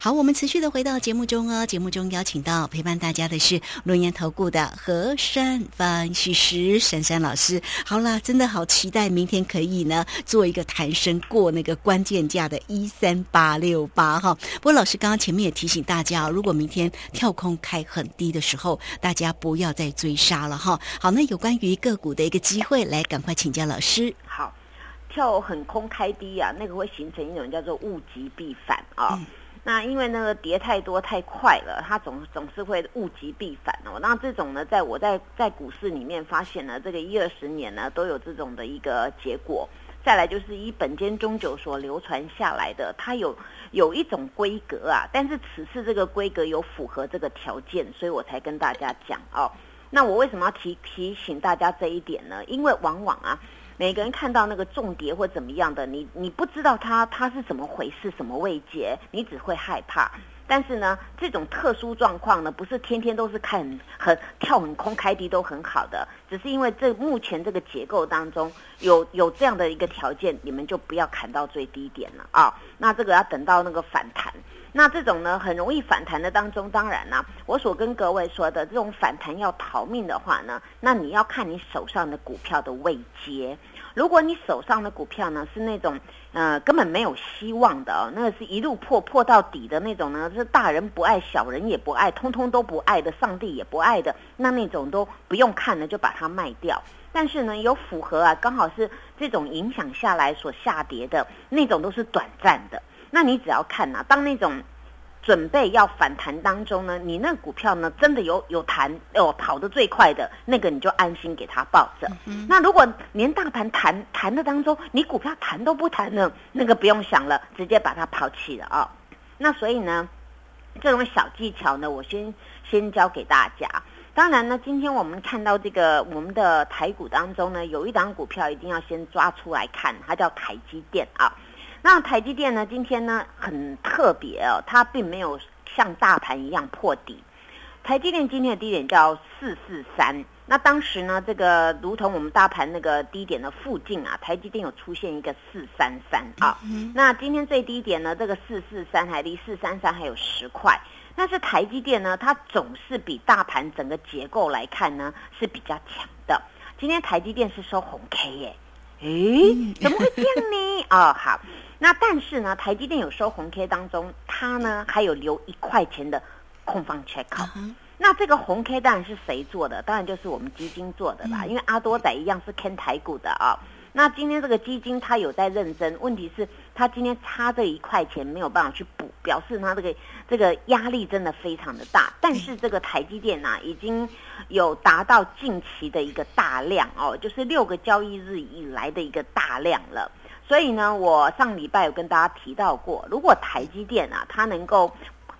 好，我们持续的回到节目中哦。节目中邀请到陪伴大家的是轮研投顾的何山分析师珊珊老师。好啦，真的好期待明天可以呢做一个弹升过那个关键价的一三八六八哈。不过老师刚刚前面也提醒大家，如果明天跳空开很低的时候，大家不要再追杀了哈。好，那有关于个股的一个机会，来赶快请教老师。好，跳很空开低啊，那个会形成一种叫做物极必反啊。那因为那个跌太多太快了，它总总是会物极必反哦。那这种呢，在我在在股市里面发现呢，这个一二十年呢都有这种的一个结果。再来就是一本间中酒所流传下来的，它有有一种规格啊，但是此次这个规格有符合这个条件，所以我才跟大家讲哦。那我为什么要提提醒大家这一点呢？因为往往啊。每个人看到那个重叠或怎么样的，你你不知道它它是怎么回事，什么位阶，你只会害怕。但是呢，这种特殊状况呢，不是天天都是看很跳很空开低都很好的，只是因为这目前这个结构当中有有这样的一个条件，你们就不要砍到最低点了啊。那这个要等到那个反弹。那这种呢，很容易反弹的当中，当然啦，我所跟各位说的这种反弹要逃命的话呢，那你要看你手上的股票的位阶。如果你手上的股票呢是那种呃根本没有希望的哦，那个是一路破破到底的那种呢，是大人不爱，小人也不爱，通通都不爱的，上帝也不爱的，那那种都不用看了，就把它卖掉。但是呢，有符合啊，刚好是这种影响下来所下跌的那种，都是短暂的。那你只要看呐，当那种准备要反弹当中呢，你那股票呢真的有有弹哦，跑得最快的那个，你就安心给它抱着。那如果连大盘弹弹的当中，你股票弹都不弹呢，那个不用想了，直接把它抛弃了啊。那所以呢，这种小技巧呢，我先先教给大家。当然呢，今天我们看到这个我们的台股当中呢，有一档股票一定要先抓出来看，它叫台积电啊。那台积电呢？今天呢很特别哦，它并没有像大盘一样破底。台积电今天的低点叫四四三，那当时呢，这个如同我们大盘那个低点的附近啊，台积电有出现一个四三三啊。那今天最低点呢，这个四四三还离四三三还有十块。但是台积电呢，它总是比大盘整个结构来看呢是比较强的。今天台积电是收红 K 耶，诶，怎么会这样呢？哦，好。那但是呢，台积电有收红 K 当中，它呢还有留一块钱的空方缺口。那这个红 K 当然是谁做的？当然就是我们基金做的啦。因为阿多仔一样是看台股的啊。那今天这个基金它有在认真，问题是它今天差这一块钱没有办法去补，表示它这个这个压力真的非常的大。但是这个台积电呢，已经有达到近期的一个大量哦，就是六个交易日以来的一个大量了。所以呢，我上礼拜有跟大家提到过，如果台积电啊，它能够，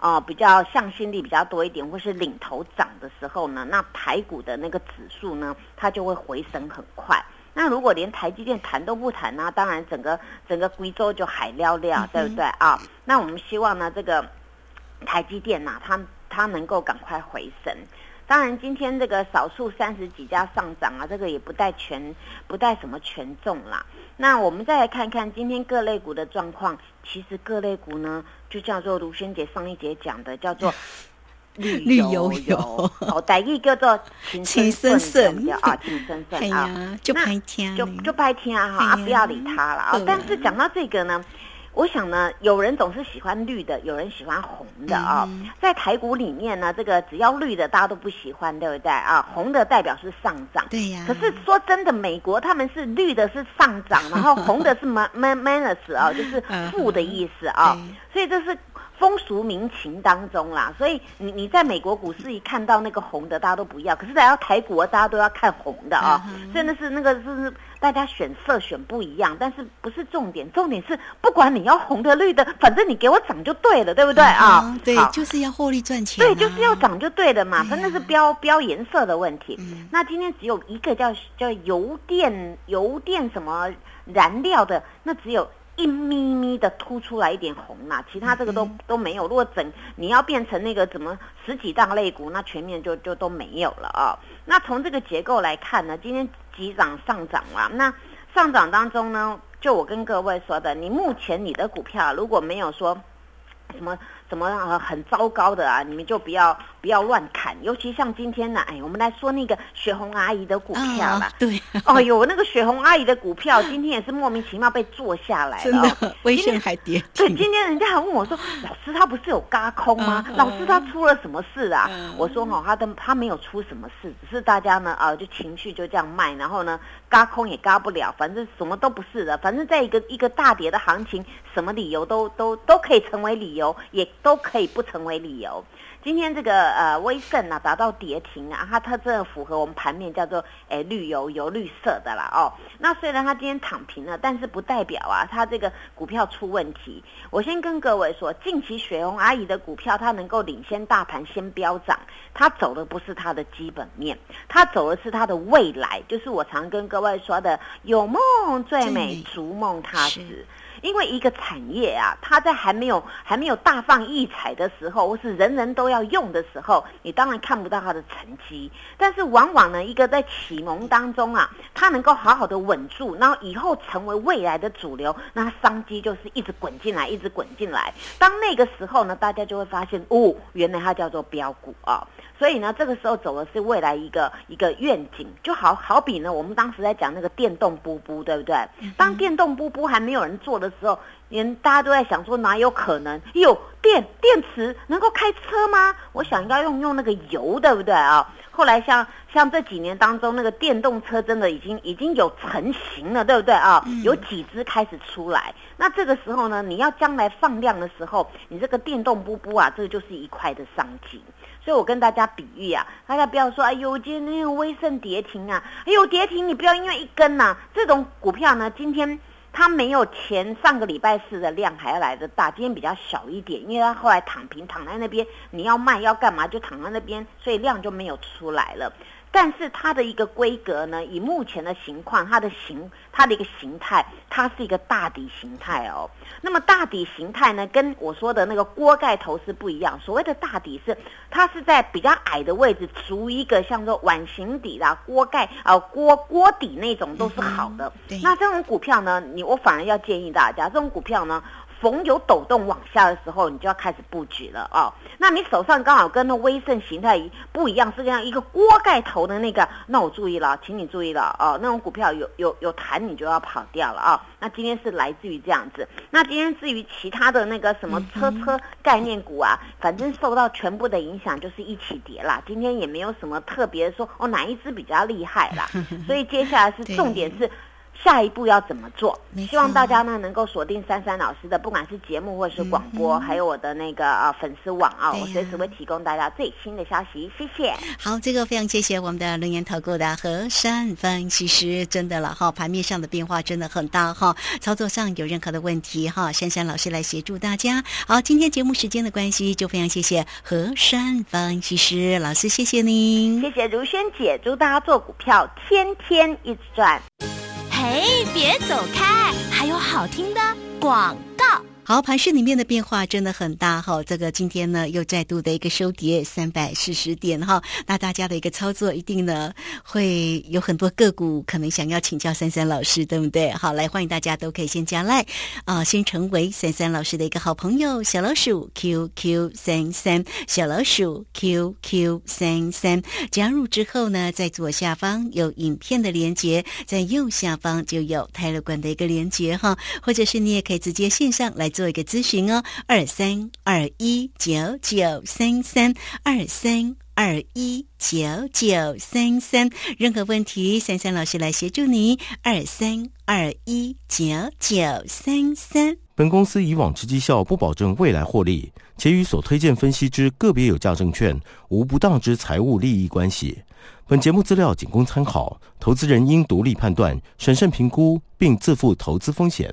呃，比较向心力比较多一点，或是领头涨的时候呢，那台股的那个指数呢，它就会回升很快。那如果连台积电谈都不谈呢，当然整个整个贵州就海撩撩，对不对啊？那我们希望呢，这个台积电呐，它它能够赶快回升。当然，今天这个少数三十几家上涨啊，这个也不带权不带什么权重啦。那我们再来看看今天各类股的状况。其实各类股呢，就叫做卢萱姐上一节讲的，叫做绿油油，哦，第一叫做情深深啊，情深深 啊，就拍天，就就拍天啊，哈，不要理他了啊。但是讲到这个呢。我想呢，有人总是喜欢绿的，有人喜欢红的啊。在台股里面呢，这个只要绿的，大家都不喜欢，对不对啊？红的代表是上涨，对呀。可是说真的，美国他们是绿的是上涨，然后红的是 man minus 啊，就是负的意思啊。所以这是。风俗民情当中啦，所以你你在美国股市一看到那个红的，大家都不要；可是来到台股，大家都要看红的啊。真的是那个是大家选色选不一样，但是不是重点，重点是不管你要红的绿的，反正你给我涨就对了，对不对啊？对，就是要获利赚钱。对，就是要涨就对了嘛，反正是标标颜色的问题。那今天只有一个叫叫油电油电什么燃料的，那只有。一咪咪的凸出来一点红啦，其他这个都都没有。如果整你要变成那个怎么十几大类股，那全面就就都没有了啊。那从这个结构来看呢，今天急涨上涨了。那上涨当中呢，就我跟各位说的，你目前你的股票如果没有说什么什么呃很糟糕的啊，你们就不要不要乱砍。尤其像今天呢，哎，我们来说那个雪红阿姨的股票啦。对，哦呦，那个雪红阿姨的股票 今天也是莫名其妙被做下来了，真的，微信还跌。对，今天人家还问我说，老师他不是有嘎空吗？老师他出了什么事啊？我说哈，他的他没有出什么事，只是大家呢啊就情绪就这样卖，然后呢嘎空也嘎不了，反正什么都不是的，反正在一个一个大跌的行情，什么理由都都都可以成为理由，也都可以不成为理由。今天这个呃威盛啊达到跌停啊，它它这符合我们盘面叫做诶绿油油绿色的啦哦。那虽然它今天躺平了，但是不代表啊它这个股票出问题。我先跟各位说，近期雪红阿姨的股票它能够领先大盘先飙涨，它走的不是它的基本面，它走的是它的未来，就是我常跟各位说的有梦最美，逐梦踏实。因为一个产业啊，它在还没有还没有大放异彩的时候，或是人人都要用的时候，你当然看不到它的成绩。但是往往呢，一个在启蒙当中啊，它能够好好的稳住，然后以后成为未来的主流，那商机就是一直滚进来，一直滚进来。当那个时候呢，大家就会发现，哦，原来它叫做标股啊。所以呢，这个时候走的是未来一个一个愿景，就好好比呢，我们当时在讲那个电动布布，对不对？当电动布布还没有人做的时候，连大家都在想说哪有可能有电电池能够开车吗？我想要用用那个油，对不对啊？后来像像这几年当中，那个电动车真的已经已经有成型了，对不对啊？有几只开始出来，那这个时候呢，你要将来放量的时候，你这个电动波波啊，这个就是一块的商机。所以我跟大家比喻啊，大家不要说哎呦，今天那个威盛跌停啊，哎呦跌停，你不要因为一根呐，这种股票呢，今天它没有前上个礼拜四的量还要来的大，今天比较小一点，因为它后来躺平躺在那边，你要卖要干嘛就躺在那边，所以量就没有出来了。但是它的一个规格呢，以目前的情况，它的形，它的一个形态，它是一个大底形态哦。那么大底形态呢，跟我说的那个锅盖头是不一样。所谓的大底是，它是在比较矮的位置，筑一个像说碗形底啦、锅盖啊、锅锅底那种都是好的。那这种股票呢，你我反而要建议大家，这种股票呢。逢有抖动往下的时候，你就要开始布局了哦。那你手上刚好跟那威盛形态不一样，是这样一个锅盖头的那个，那我注意了，请你注意了哦。那种股票有有有弹，你就要跑掉了啊。那今天是来自于这样子。那今天至于其他的那个什么车车概念股啊，反正受到全部的影响，就是一起跌啦。今天也没有什么特别说哦哪一只比较厉害啦。所以接下来是重点是。下一步要怎么做？希望大家呢能够锁定珊珊老师的，不管是节目或者是广播，还有我的那个啊粉丝网啊，我随时会提供大家最新的消息。谢谢。好，这个非常谢谢我们的龙岩投顾的何山分析师，真的了哈，盘面上的变化真的很大哈，操作上有任何的问题哈，珊珊老师来协助大家。好，今天节目时间的关系，就非常谢谢何山分析师老师，谢谢您，谢谢如萱姐，祝大家做股票天天一直赚。嘿，别走开，还有好听的广。好，盘市里面的变化真的很大哈。这个今天呢又再度的一个收跌三百四十点哈。那大家的一个操作一定呢会有很多个股可能想要请教三三老师，对不对？好，来欢迎大家都可以先加来啊，先成为三三老师的一个好朋友。小老鼠 QQ 三三，小老鼠 QQ 三三，加入之后呢，在左下方有影片的连接，在右下方就有泰勒管的一个连接哈，或者是你也可以直接线上来。做一个咨询哦，二三二一九九三三二三二一九九三三，任何问题，三三老师来协助你。二三二一九九三三。本公司以往之绩效不保证未来获利，且与所推荐分析之个别有价证券无不当之财务利益关系。本节目资料仅供参考，投资人应独立判断、审慎评估，并自负投资风险。